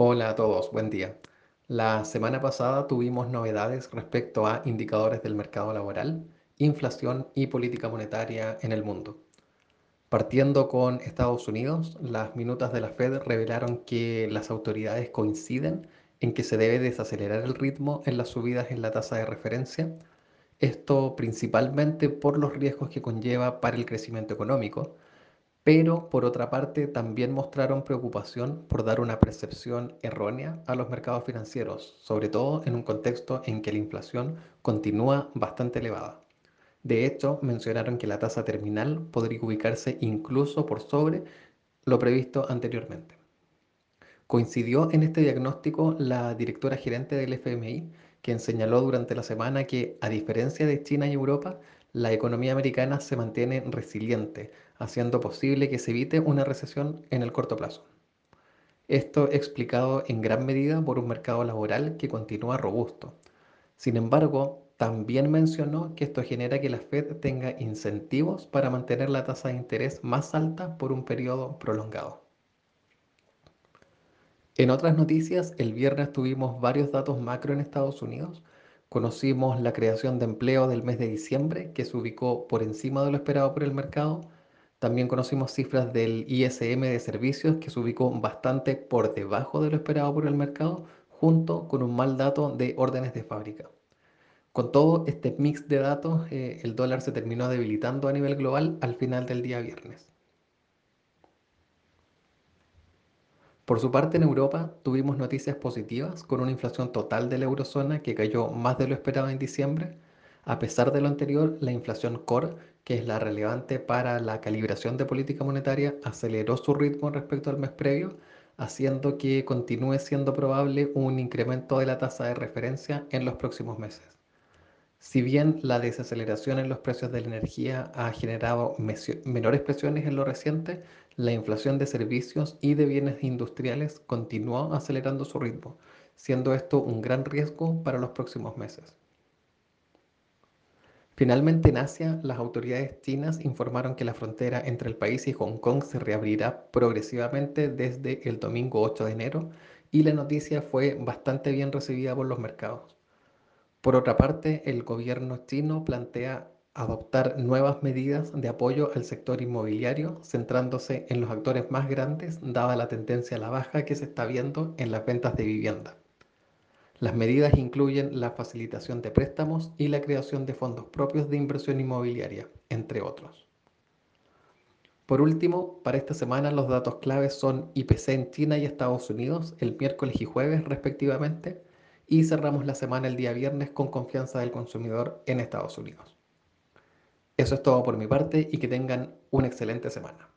Hola a todos, buen día. La semana pasada tuvimos novedades respecto a indicadores del mercado laboral, inflación y política monetaria en el mundo. Partiendo con Estados Unidos, las minutas de la Fed revelaron que las autoridades coinciden en que se debe desacelerar el ritmo en las subidas en la tasa de referencia, esto principalmente por los riesgos que conlleva para el crecimiento económico, pero por otra parte también mostraron preocupación por dar una percepción errónea a los mercados financieros, sobre todo en un contexto en que la inflación continúa bastante elevada. De hecho, mencionaron que la tasa terminal podría ubicarse incluso por sobre lo previsto anteriormente. Coincidió en este diagnóstico la directora gerente del FMI, quien señaló durante la semana que, a diferencia de China y Europa, la economía americana se mantiene resiliente, haciendo posible que se evite una recesión en el corto plazo. Esto explicado en gran medida por un mercado laboral que continúa robusto. Sin embargo, también mencionó que esto genera que la Fed tenga incentivos para mantener la tasa de interés más alta por un periodo prolongado. En otras noticias, el viernes tuvimos varios datos macro en Estados Unidos. Conocimos la creación de empleo del mes de diciembre, que se ubicó por encima de lo esperado por el mercado. También conocimos cifras del ISM de servicios que se ubicó bastante por debajo de lo esperado por el mercado, junto con un mal dato de órdenes de fábrica. Con todo este mix de datos, eh, el dólar se terminó debilitando a nivel global al final del día viernes. Por su parte, en Europa tuvimos noticias positivas con una inflación total de la eurozona que cayó más de lo esperado en diciembre. A pesar de lo anterior, la inflación core que es la relevante para la calibración de política monetaria, aceleró su ritmo respecto al mes previo, haciendo que continúe siendo probable un incremento de la tasa de referencia en los próximos meses. Si bien la desaceleración en los precios de la energía ha generado menores presiones en lo reciente, la inflación de servicios y de bienes industriales continuó acelerando su ritmo, siendo esto un gran riesgo para los próximos meses. Finalmente, en Asia, las autoridades chinas informaron que la frontera entre el país y Hong Kong se reabrirá progresivamente desde el domingo 8 de enero y la noticia fue bastante bien recibida por los mercados. Por otra parte, el gobierno chino plantea adoptar nuevas medidas de apoyo al sector inmobiliario, centrándose en los actores más grandes, dada la tendencia a la baja que se está viendo en las ventas de vivienda. Las medidas incluyen la facilitación de préstamos y la creación de fondos propios de inversión inmobiliaria, entre otros. Por último, para esta semana los datos claves son IPC en China y Estados Unidos el miércoles y jueves respectivamente y cerramos la semana el día viernes con confianza del consumidor en Estados Unidos. Eso es todo por mi parte y que tengan una excelente semana.